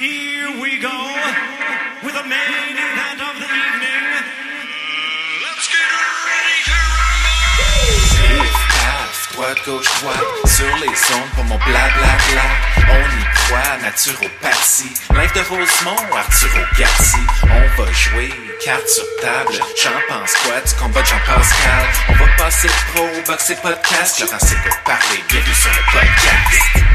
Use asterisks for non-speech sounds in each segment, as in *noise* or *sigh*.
Here we go with the main event of the evening. Let's get ready to rumble! Droite, gauche, droite, sur les ondes pour mon blablabla. On y croit, naturopathie. Live de Rosemont, Arturo Garci. On va jouer, carte sur table. J'en pense quoi du combat de Jean-Pascal? On va passer pro, boxer podcast. Laurent c'est pour parler, bienvenue sur le podcast.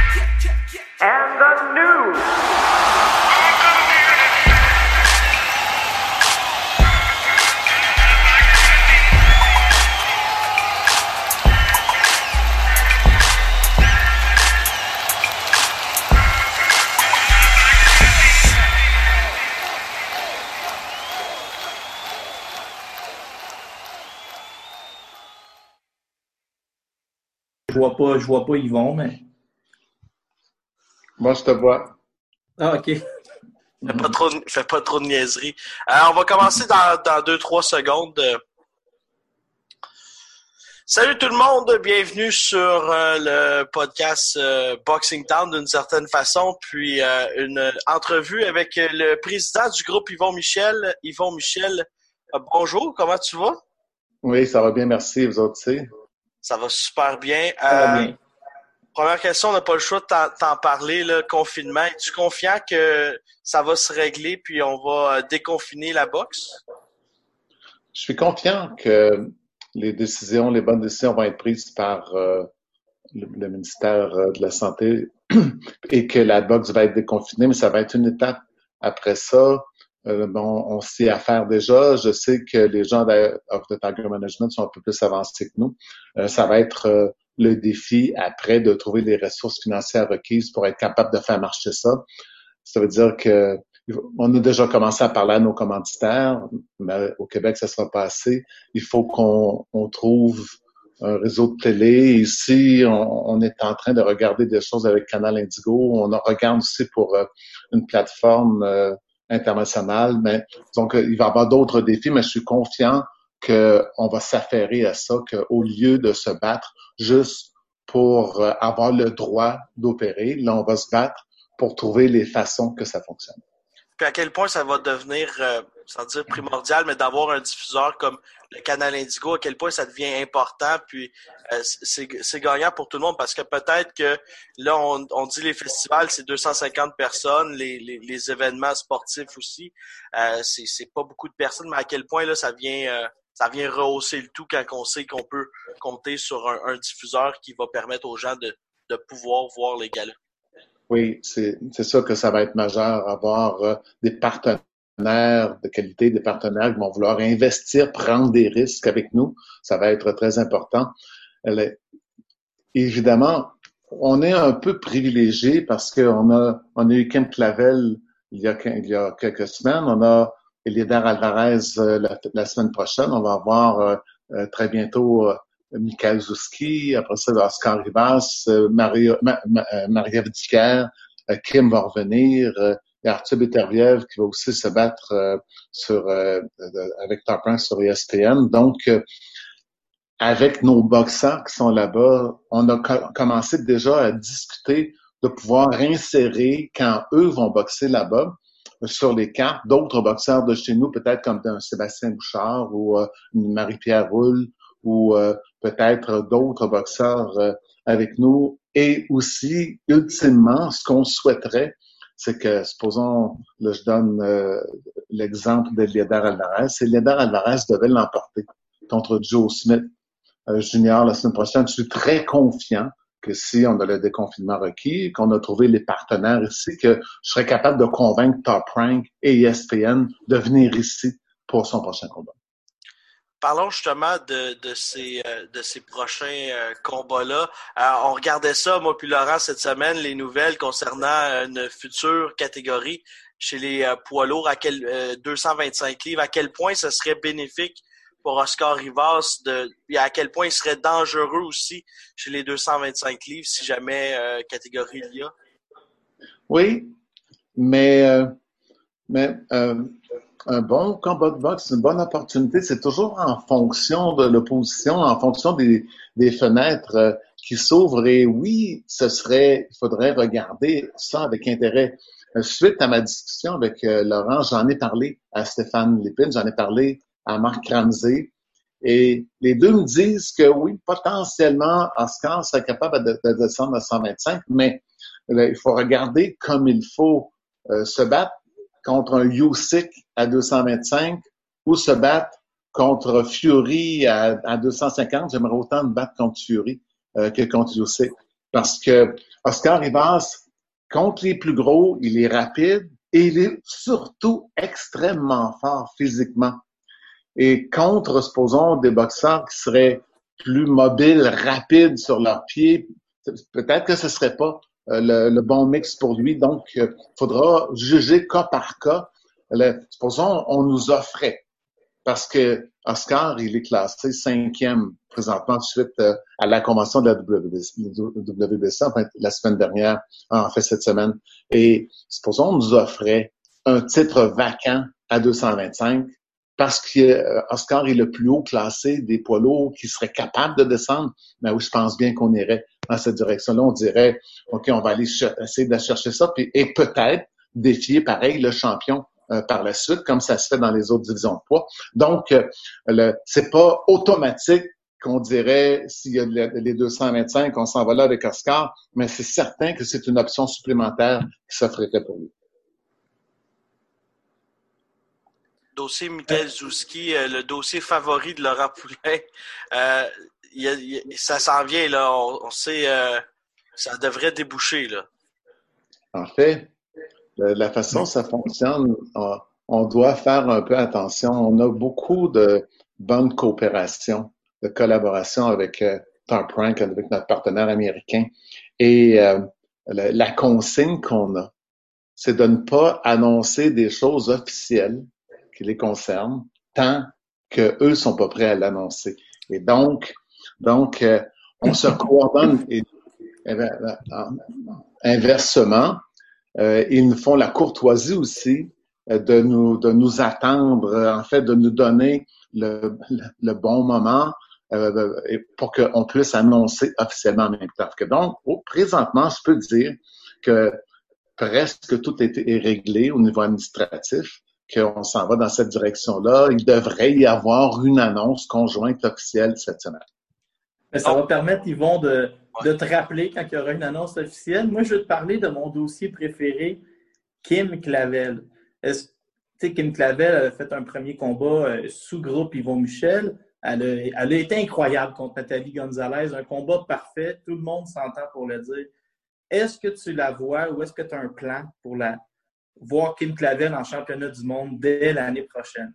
Je vois pas, je vois pas Yvon, mais. Moi, je te vois. Ah, ok. Fais pas trop, de- fais pas trop de niaiseries. Alors, on va commencer dans, dans 2-3 secondes. Salut tout le monde, bienvenue sur euh, le podcast euh, Boxing Town d'une certaine façon, puis euh, une entrevue avec le président du groupe Yvon Michel. Yvon Michel, bonjour, comment tu vas? Oui, ça va bien, merci. Vous autres, aussi? Ça va super bien. Ça va Euh, bien. Première question, on n'a pas le choix de t'en- parler, le confinement. Es-tu confiant que ça va se régler puis on va euh, déconfiner la boxe? Je suis confiant que les décisions, les bonnes décisions vont être prises par euh, le, le ministère de la Santé *clears throat* et que la boxe va être déconfinée, mais ça va être une étape. Après ça, euh, bon, on sait à faire déjà. Je sais que les gens de Tiger Management sont un peu plus avancés que nous. Euh, ça va être euh, le défi après de trouver les ressources financières requises pour être capable de faire marcher ça. Ça veut dire que on a déjà commencé à parler à nos commanditaires, mais au Québec, ça sera pas assez. Il faut qu'on on trouve un réseau de télé. Ici, on, on, est en train de regarder des choses avec Canal Indigo. On regarde aussi pour euh, une plateforme internationale. Mais donc, il va y avoir d'autres défis, mais je suis confiant qu'on va s'affairer à ça, qu'au lieu de se battre juste pour euh, avoir le droit d'opérer, là, on va se battre pour trouver les façons que ça fonctionne. Puis à quel point ça va devenir, euh, sans dire primordial, mais d'avoir un diffuseur comme le canal Indigo, à quel point ça devient important, puis euh, c'est gagnant pour tout le monde, parce que peut-être que là, on, on dit les festivals, c'est 250 personnes, les, les, les événements sportifs aussi, euh, c'est pas beaucoup de personnes, mais à quel point là, ça vient... euh, ça vient rehausser le tout quand on sait qu'on peut compter sur un, un diffuseur qui va permettre aux gens de, de pouvoir voir les galas. Oui, c'est c'est ça que ça va être majeur, avoir euh, des partenaires de qualité, des partenaires qui vont vouloir investir, prendre des risques avec nous. Ça va être très important. Évidemment, on est un peu privilégié parce qu'on a, on a eu Kim Clavel il y a, il y a quelques semaines. On a Elider Alvarez euh, la, semaine prochaine. On va avoir euh, euh, très bientôt euh, Michael Zuski, après ça, Oscar Rivas, Maria, Ma, Ma- Marie-Ève Dicker, euh, Kim va revenir, et Arthur Beterbiev qui va aussi se battre euh, sur euh, avec Top Rank sur ESPN. Donc, euh, avec nos boxeurs qui sont là-bas, on a co- commencé déjà à discuter de pouvoir insérer quand eux vont boxer là-bas sur les cartes d'autres boxeurs de chez nous, peut-être comme un Sébastien Bouchard ou une Marie-Pierre Roule ou peut-être d'autres boxeurs avec nous. Et aussi, ultimement, ce qu'on souhaiterait, c'est que, supposons, là, je donne euh, l'exemple de Lieder Alvarez, c'est Lieder Alvarez devait l'emporter contre Joe Smith euh, Junior la semaine prochaine. Je suis très confiant que si on a le déconfinement requis, qu'on a trouvé les partenaires ici, que je serais capable de convaincre Top Rank et ESPN de venir ici pour son prochain combat. Parlons justement de, euh, ces prochains euh, combats-là. Euh, on regardait ça, moi puis Laurent, cette semaine, les nouvelles concernant une future catégorie chez les poids lourds à quel, euh, 225 livres, à quel point ce serait bénéfique pour Oscar Rivas et à quel point il serait dangereux aussi chez les 225 livres si jamais catégorie il y a? Oui, mais, mais euh, un bon combat de boxe, une bonne opportunité, c'est toujours en fonction de l'opposition, en fonction des, des fenêtres euh, qui s'ouvre et oui, ce serait, il faudrait regarder ça avec intérêt. Euh, Suite à ma discussion avec euh, Laurent, j'en ai parlé à Stéphane Lépine, j'en ai parlé à Marc Ramsey et les deux me disent que oui, potentiellement, Oscar serait capable de, de descendre à 125, mais il faut regarder comme il faut euh, se battre contre un Usyk à 225 ou se battre contre Fury à, à 250. J'aimerais autant me battre contre Fury euh, que contre Usyk. Parce que Oscar Rivas, contre les plus gros, il est rapide et il est surtout extrêmement fort physiquement. Et contre, supposons, des boxeurs qui seraient plus mobiles, rapides sur leurs pieds, peut-être que ce serait pas le, le, bon mix pour lui. Donc, il euh, faudra juger cas par cas. Le, supposons, on nous offrait, parce que Oscar, il est classé cinquième présentement suite euh, à la convention de la WBC, la semaine dernière, en fait cette semaine. Et supposons, on nous offrait un titre vacant à 225 parce que Oscar est le plus haut classé des poids lourds qui serait capable de descendre. Mais oui, je pense bien qu'on irait dans cette direction-là. On dirait, OK, on va aller essayer de chercher ça, puis, et peut-être défier, pareil, le champion euh, par la suite, comme ça se fait dans les autres divisions de poids. Donc, euh, c'est pas automatique qu'on dirait s'il y a les 225, on s'en va là avec Oscar, mais c'est certain que c'est une option supplémentaire qui s'offrirait pour lui. dossier Michael Zouski, euh, le dossier favori de Laurent Poulain. Euh, ça s'en vient, là. On, sait, euh, ça devrait déboucher, là. En fait, la façon dont ça fonctionne, on, on, doit faire un peu attention. On a beaucoup de bonnes coopérations, de collaboration avec euh, Top Rank, avec notre partenaire américain. Et euh, la, la consigne qu'on a, c'est de ne pas annoncer des choses officielles qui les concernent tant que eux sont pas prêts à l'annoncer. Et donc, donc euh, on se *laughs* coordonne et, et, inversement. Euh, ils nous font la courtoisie aussi euh, de nous de nous attendre, en fait, de nous donner le, le, le bon moment euh, pour qu'on puisse annoncer officiellement en même temps. Donc, oh, présentement, je peux dire que presque tout est, est réglé au niveau administratif qu'on s'en va dans cette direction-là. Il devrait y avoir une annonce conjointe officielle cette semaine. Mais ça va permettre, Yvon, de, de te rappeler quand il y aura une annonce officielle. Moi, je vais te parler de mon dossier préféré, Kim Clavel. Est-ce tu sais, Kim Clavel a fait un premier combat euh, sous groupe Yvon Michel. Elle a, elle a, été incroyable contre Nathalie Gonzalez, un combat parfait. Tout le monde s'entend pour le dire. Est-ce que tu la vois ou est-ce que tu as un plan pour la, voir Kim Clavel en championnat du monde dès l'année prochaine?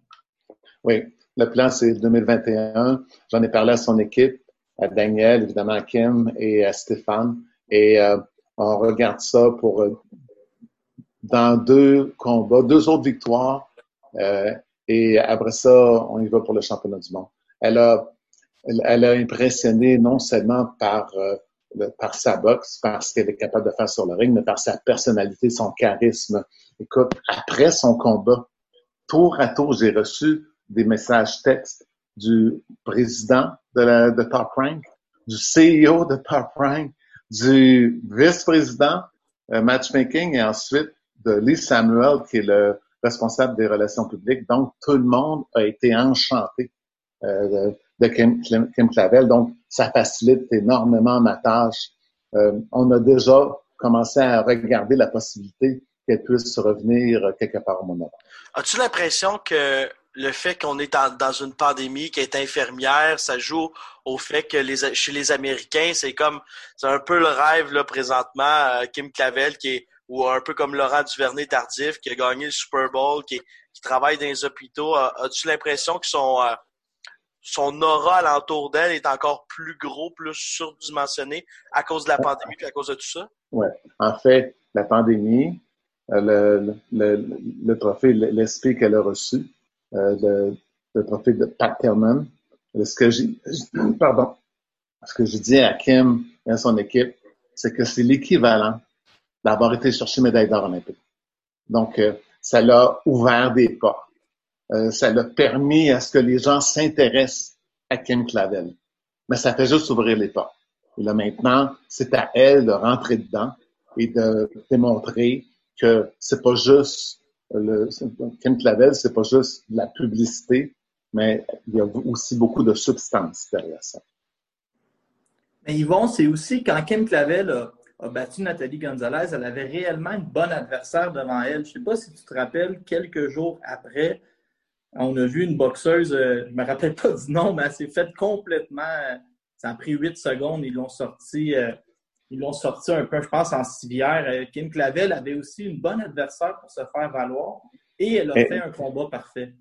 Oui, le plan, c'est 2021. J'en ai parlé à son équipe, à Daniel, évidemment à Kim et à Stéphane. Et euh, on regarde ça pour euh, dans deux combats, deux autres victoires. Euh, et après ça, on y va pour le championnat du monde. Elle a, elle, a impressionné non seulement par euh, par sa boxe, par ce qu'elle est capable de faire sur le ring, mais par sa personnalité, son charisme. Écoute, après son combat, tour à tour, j'ai reçu des messages textes du président de, la, de Top Rank, du CEO de Top Rank, du vice-président euh, matchmaking et ensuite de Lee Samuel, qui est le responsable des relations publiques. Donc, tout le monde a été enchanté euh, de, Kim, Kim, Clavel. Donc, ça facilite énormément ma tâche. Euh, on a déjà commencé à regarder la possibilité qu'elle puisse revenir quelque part au moment. As-tu l'impression que le fait qu'on est dans une pandémie, qu'elle est infirmière, ça joue au fait que chez les Américains, c'est comme, c'est un peu le rêve, là, présentement, euh, Kim Clavel, qui est, ou un peu comme Laurent Duvernay-Tardif, qui a gagné le Super Bowl, qui, qui travaille dans les hôpitaux. As-tu l'impression qu'ils sont, euh, son aura alentour d'elle est encore plus gros, plus surdimensionné à cause de la pandémie et à cause de tout ça? Oui. En fait, la pandémie, euh, le, trophée, l'esprit qu'elle a reçu, euh, le, le, trophée de Pat ce que j'ai, *clears throat* pardon, ce que je dis à Kim et à son équipe, c'est que c'est l'équivalent d'avoir été chercher médaille d'or olympique. Donc, euh, ça l'a ouvert des portes. Euh, ça l'a permis à ce que les gens s'intéressent à Kim Clavel. Mais ça fait juste ouvrir les portes. Et là, maintenant, c'est à elle de rentrer dedans et de démontrer que c'est pas juste le Kim Clavel, c'est pas juste de la publicité, mais il y a aussi beaucoup de substance derrière ça. Mais Yvon, c'est aussi quand Kim Clavel a, battu Nathalie Gonzalez, elle avait réellement une bonne adversaire devant elle. Je ne sais pas si tu te rappelles, quelques jours après, on a vu une boxeuse, euh, je ne me rappelle pas du nom, mais elle s'est faite complètement. Ça a pris huit secondes, ils l'ont sorti. Euh, ils l'ont sorti un peu, je pense, en civière. Euh, Kim Clavel avait aussi une bonne adversaire pour se faire valoir et elle a fait un combat parfait.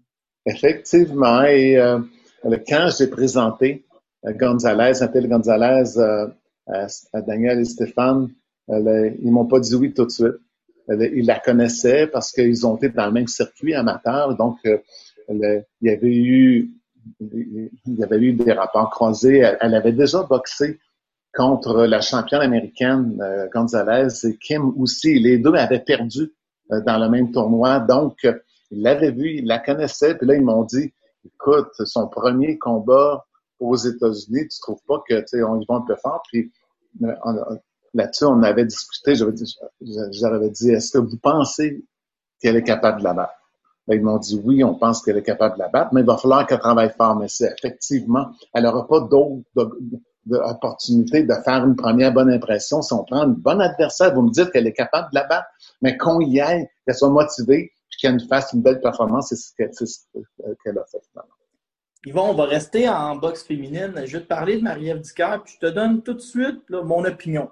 Effectivement. Et euh, quand j'ai présenté euh, Gonzalez, Nathalie Gonzalez euh, à, à, Daniel et Stéphane, euh, ils m'ont pas dit oui tout de suite. ils la connaissaient parce qu'ils ont été dans le même circuit amateur. Donc, il y avait eu il y avait eu des rapports croisés. Elle, elle avait déjà boxé contre la championne américaine euh, Gonzalez et Kim aussi. Les deux avaient perdu euh, dans le même tournoi. Donc, euh, ils l'avaient vu, ils la connaissaient. Puis là, ils m'ont dit, écoute, son premier combat aux États-Unis, tu trouves pas que, tu on y va un peu fort? Puis là-dessus, on avait discuté. J'avais dit, dit, est-ce que vous pensez qu'elle est capable de la battre? Ils m'ont dit oui, on pense qu'elle est capable de la battre, mais il va falloir qu'elle travaille fort. Mais c'est effectivement, elle n'aura pas d'autres d'opportunité de faire une première bonne impression. Si on prend une bonne adversaire, vous me dites qu'elle est capable de la battre, mais qu'on y aille, qu'elle soit motivée, puis qu'elle fasse une belle performance, c'est ce qu'elle a fait finalement. Yvon, on va rester en boxe féminine. Je vais te parler de Marie-Ève Dicker, puis je te donne tout de suite mon opinion.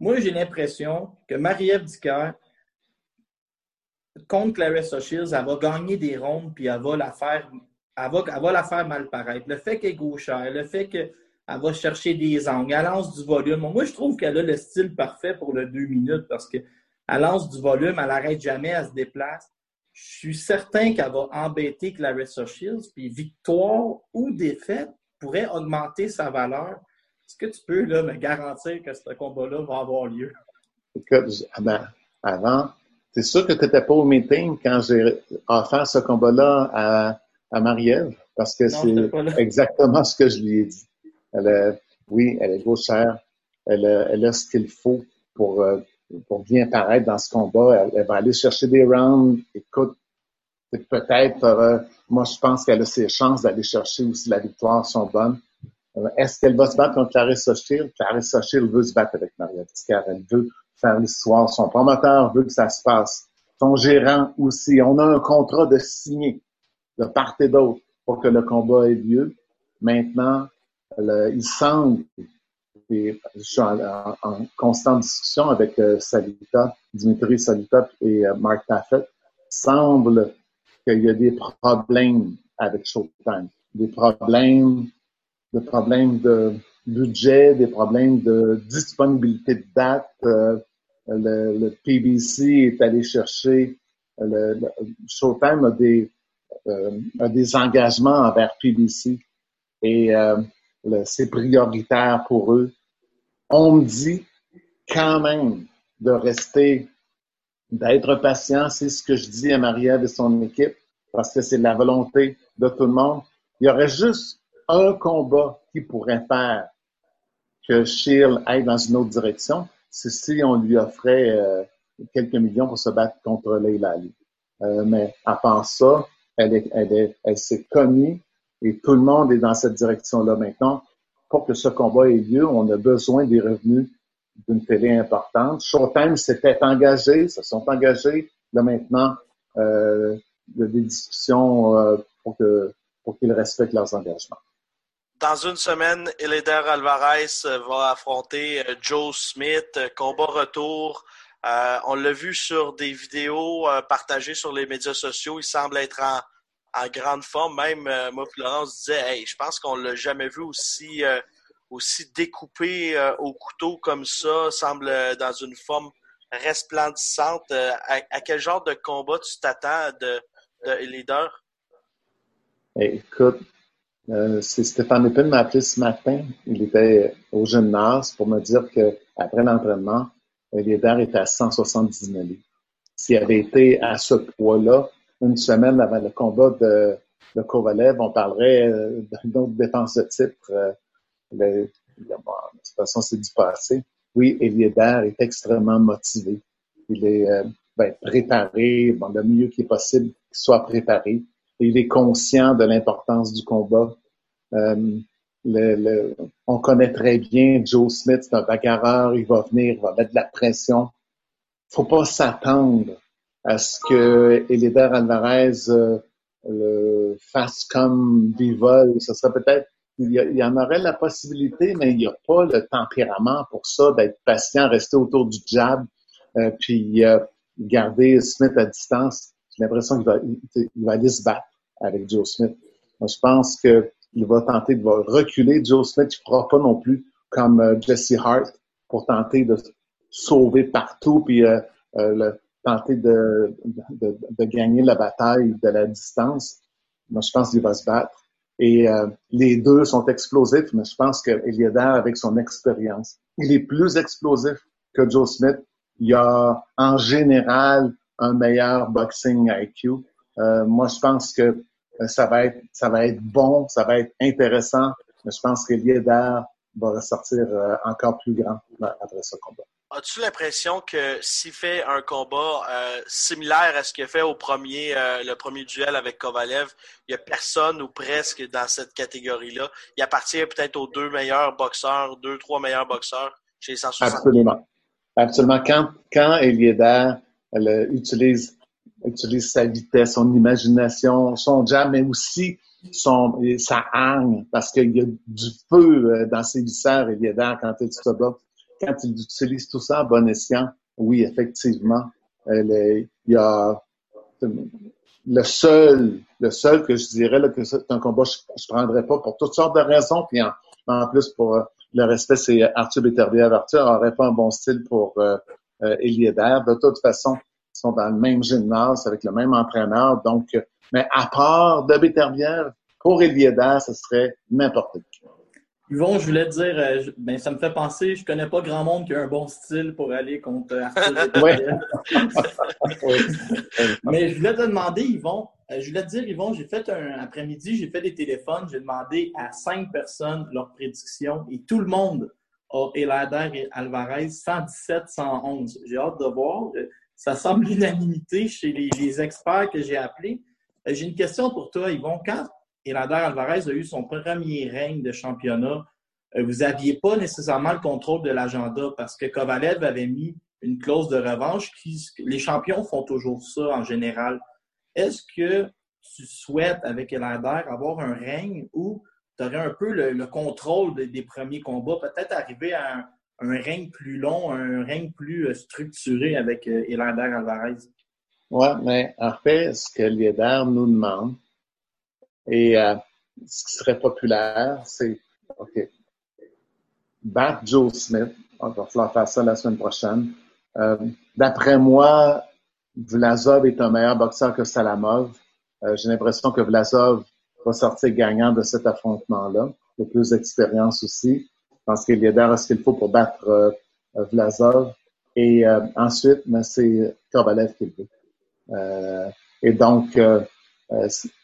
Moi, j'ai l'impression que Marie-Ève Dicker, contre Clarissa Shields, elle va gagner des rondes, puis elle va la faire, elle va la faire mal paraître. Le fait qu'elle est gauchère, le fait que elle va chercher des angles, elle lance du volume. Moi, je trouve qu'elle a le style parfait pour le deux minutes parce qu'elle lance du volume, elle n'arrête jamais, elle se déplace. Je suis certain qu'elle va embêter Clarissa Shields, puis victoire ou défaite pourrait augmenter sa valeur. Est-ce que tu peux là, me garantir que ce combat-là va avoir lieu? Écoute, avant, c'est sûr que tu n'étais pas au meeting quand j'ai offert ce combat-là à, à Marie-Ève, parce que c'est exactement ce que je lui ai dit. Elle oui, elle est gauchère. Elle, elle a ce qu'il faut pour, euh, pour bien paraître dans ce combat. Elle, va aller chercher des rounds. Écoute, peut-être, euh, moi, je pense qu'elle a ses chances d'aller chercher aussi la victoire sont bonnes. Euh, est-ce qu'elle va se battre contre Clarissa Shield? Clarissa Shield veut se battre avec Maria car Elle veut faire l'histoire. Son promoteur veut que ça se passe. Son gérant aussi. On a un contrat de signer de part et d'autre pour que le combat ait lieu. Maintenant, il semble, et je suis en, constante discussion avec euh, Salita, Dimitri Salita et euh, Mark Taffet, semble qu'il y a des problèmes avec Showtime, des problèmes, des problèmes de budget, des problèmes de disponibilité de date. Euh, le, PBC est allé chercher, le, Showtime a des, a des engagements envers PBC et c'est prioritaire pour eux. On me dit quand même de rester, d'être patient. C'est ce que je dis à Marie-Ève et son équipe, parce que c'est la volonté de tout le monde. Il y aurait juste un combat qui pourrait faire que Shield aille dans une autre direction, c'est si on lui offrait euh, quelques millions pour se battre contre Leila. Euh, mais à part ça, elle, est, elle s'est connue et tout le monde est dans cette direction-là maintenant. Pour que ce combat ait lieu, on a besoin des revenus d'une télé importante. Showtime s'était engagé, se sont engagés. Là maintenant, euh, il y a des discussions euh, pour que pour qu'ils respectent leurs engagements. Dans une semaine, Eleder Alvarez va affronter euh, Joe Smith, euh, combat retour. Euh, on l'a vu sur des vidéos euh, partagées sur les médias sociaux. Il semble être en, en grande forme. Même euh, moi Laurent, disait je pense qu'on l'a jamais vu aussi, euh, aussi découpé euh, au couteau comme ça, semble dans une forme resplendissante. À, quel genre de combat tu t'attends de, de leader? Écoute, c'est Stéphane Épine m'a appelé ce matin. Il était au gymnase pour me dire qu'après l'entraînement, leader était à 170 000. S'il avait été à ce poids-là, une semaine avant le combat de, de Kovalev, on parlerait euh, d'une autre défense de titre. Euh, de toute façon, c'est du passé. Oui, Eliéder est extrêmement motivé. Il est euh, ben, préparé, bon, le mieux qui est possible qu'il soit préparé. il est conscient de l'importance du combat. Euh, le, on connaît très bien Joe Smith, c'est un bagarreur, il va venir, il va mettre de la pression. Faut pas s'attendre à ce que Elider Alvarez euh, le fasse comme Bivol. Ce serait peut-être, il y, en aurait la possibilité, mais il n'y a pas le tempérament pour ça, d'être patient, rester autour du jab, euh, puis euh, garder Smith à distance. J'ai l'impression qu'il va, il, va aller se battre avec Joe Smith. je pense que il va tenter de reculer. Joe Smith ne fera pas non plus comme euh, Jesse Hart pour tenter de sauver partout puis euh, euh, tenter de, de, gagner la bataille de la distance. Moi, je pense qu'il va se battre. Et les deux sont explosifs, mais je pense que avec son expérience, il est plus explosif que Joe Smith. Il a en général un meilleur boxing IQ. moi, je pense que euh, ça va être, ça va être bon, ça va être intéressant. Mais je pense que Lieder va ressortir euh, encore plus grand après ce combat. As-tu l'impression que s'il fait un combat euh, similaire à ce qu'il a fait au premier, le premier duel avec Kovalev, il n'y a personne ou presque dans cette catégorie-là? Il appartient peut-être aux deux meilleurs boxeurs, deux, trois meilleurs boxeurs chez les 160. Absolument. Absolument. Quand, quand Eliéder utilise sa vitesse, son imagination, son jam, mais aussi sa hargne, parce qu'il y a du feu euh, dans ses viscères d'air quand il se bat. Quand il utilise tout ça à bon escient, oui, effectivement, il y a le seul, le seul que je dirais là, que c'est un combat je, je prendrais pas pour toutes sortes de raisons, puis en, plus pour euh, le respect, c'est Arthur Beterbiev. Arthur n'aurait pas un bon style pour euh, euh De toute façon, sont dans le même gymnase avec le même entraîneur. Donc, euh, mais à part de Béterbière, pour Eliéder, ce serait n'importe qui. Yvon, je voulais te dire, euh, ben, ça me fait penser, je connais pas grand monde qui a un bon style pour aller contre Arthur *laughs* Mais je voulais te demander, Yvon, euh, je voulais te dire, Yvon, j'ai fait un après-midi, j'ai fait des téléphones, j'ai demandé à cinq personnes leurs prédictions et tout le monde a Elader et Alvarez 117-111. J'ai hâte de voir ça semble *laughs* l'unanimité chez les, experts que j'ai appelés. Euh, j'ai une question pour toi, Yvon. Quand Elander Alvarez a eu son premier règne de championnat, euh, vous n'aviez pas nécessairement le contrôle de l'agenda parce que Kovalev avait mis une clause de revanche. Les champions font toujours ça en général. Est-ce que tu souhaites, avec Elander, avoir un règne où tu aurais un peu le, contrôle des premiers combats, peut-être arriver à un, règne plus long, un règne plus euh, structuré avec euh, Elander Alvarez? Oui, mais en fait, ce que Lieder nous demande et euh, ce qui serait populaire, c'est OK, battre Joe Smith. On va falloir faire ça la semaine prochaine. D'après moi, Vlasov est un meilleur boxeur que Salamov. J'ai l'impression que Vlasov va sortir gagnant de cet affrontement-là. Il a plus d'expérience aussi. Je pense qu'il a ce qu'il faut pour battre euh, Vlasov. Et euh, ensuite, c'est Kovalev qui le veut. Euh,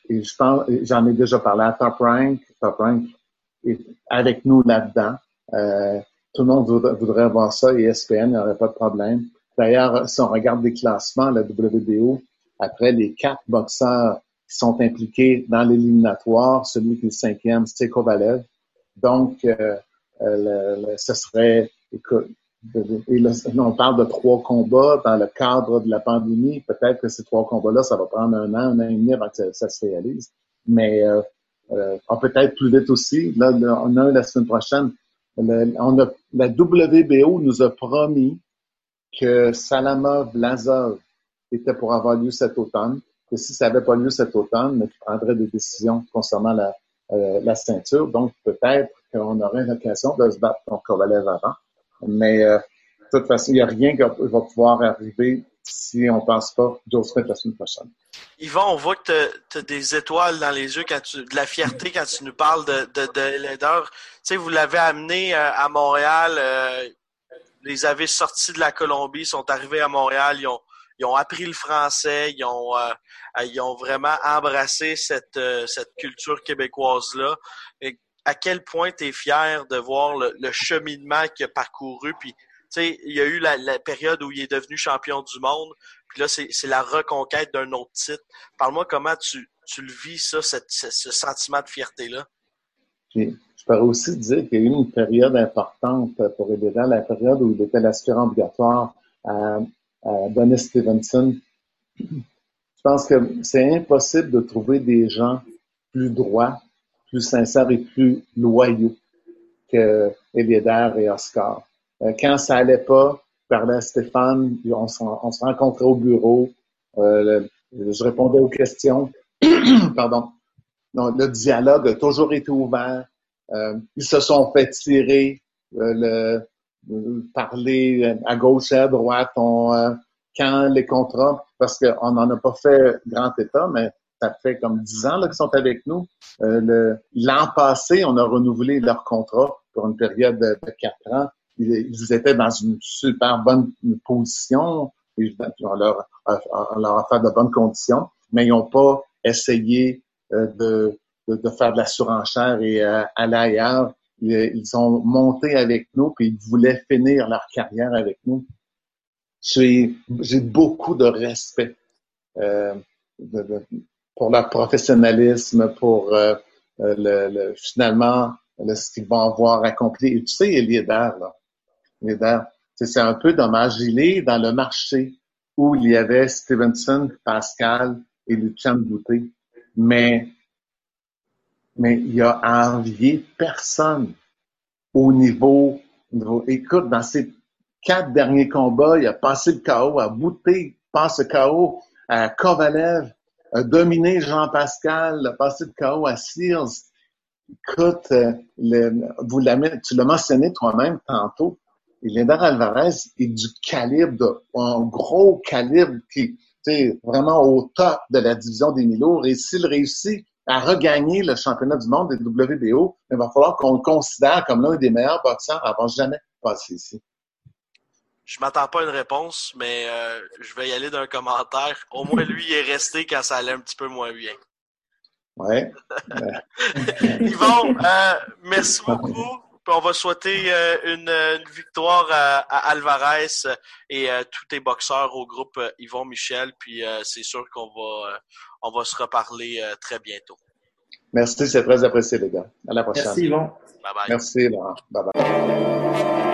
et je pense, j'en ai déjà parlé à Top Rank. Top Rank est avec nous là-dedans. tout le monde voudrait, voir ça et ESPN, il n'y aurait pas de problème. D'ailleurs, si on regarde les classements, la WBO, après les quatre boxeurs qui sont impliqués dans l'éliminatoire, celui qui est le cinquième, c'est Kovalev. Donc, euh, ce serait, écoute, on parle de trois combats dans le cadre de la pandémie. Peut-être que ces trois combats-là, ça va prendre un an, un an et demi avant que ça, se réalise. Mais euh, euh, peut-être plus vite aussi. Là, on a la semaine prochaine. la WBO nous a promis que Salama Blazov était pour avoir lieu cet automne. Et si ça n'avait pas lieu cet automne, qu'il prendrait des décisions concernant la, euh, la ceinture. Donc, peut-être qu'on aurait l'occasion de se battre contre Kovalev avant. Mais euh, de toute façon, il n'y a rien qui va pouvoir arriver si on ne pense pas Joe Smith la semaine. Yvan, on voit que tu as, des étoiles dans les yeux, quand tu, de la fierté quand tu nous parles de, de, de Tu sais, vous l'avez amené euh, à Montréal, euh, les avez sortis de la Colombie, sont arrivés à Montréal, ils ont, ils ont appris le français, ils ont, euh, ils ont vraiment embrassé cette, cette culture québécoise-là. À quel point tu es fier de voir le, cheminement qu'il a parcouru. Puis, il y a eu la, période où il est devenu champion du monde. Puis là, c'est la reconquête d'un autre titre. Parle-moi comment tu, le vis, ça, ce sentiment de fierté-là. Je pourrais aussi dire qu'il y a eu une période importante pour Eléda, la période où il était l'aspirant obligatoire à, à Dennis Stevenson. Je pense que c'est impossible de trouver des gens plus droits, plus sincères et plus loyaux que Eliéder et Oscar. Euh, quand ça allait pas, je parlais à Stéphane, on se, on rencontrait au bureau, euh, je répondais aux questions. *clears throat* Pardon. Le dialogue a toujours été ouvert. Euh, ils se sont fait tirer, euh, le, le, parler à gauche et à droite. On, euh, quand les contrats, parce qu'on n'en a pas fait grand état, mais ça fait comme dix ans qu'ils sont avec nous. Euh, L'an passé, on a renouvelé leur contrat pour une période de, quatre ans. Ils, étaient dans une super bonne position. On leur, leur a fait de bonnes conditions, mais ils n'ont pas essayé euh, de, de, faire de la surenchère et euh, aller ailleurs. Ils, ils ont monté avec nous, puis ils voulaient finir leur carrière avec nous j'ai beaucoup de respect euh, de, de, pour leur professionnalisme, pour euh, le, le, finalement le, ce qu'ils vont avoir accompli. Et tu sais, Eliéder, là, Eliéder, c'est un peu dommage. Il est dans le marché où il y avait Stevenson, Pascal et Lucien Boutet, mais mais il a envié personne au niveau, au niveau écoute, dans ces quatre derniers combats, il a passé le KO, a bouté, passe le KO à Kovalev, a dominé Jean-Pascal, a passé le KO à Sears. Écoute, euh, le, vous tu l'as mentionné toi-même tantôt, Lénder Alvarez est du calibre, de, un gros calibre qui est vraiment au top de la division des mi-lourds. Et s'il réussit à regagner le championnat du monde des WBO, il va falloir qu'on le considère comme l'un des meilleurs boxeurs avoir jamais passé ici. Je m'attends pas à une réponse, mais euh, je vais y aller d'un commentaire. Au moins, lui, il est resté quand ça allait un petit peu moins bien. Ouais. *laughs* Yvon, euh, merci beaucoup. Puis on va souhaiter euh, une, une, victoire à, à, Alvarez et à tous tes boxeurs au groupe Yvon Michel. Puis c'est sûr qu'on va, on va se reparler très bientôt. Merci, c'est très apprécié, les gars. À la prochaine. Merci, Yvon. Bye bye. Merci, Laurent. Bye bye.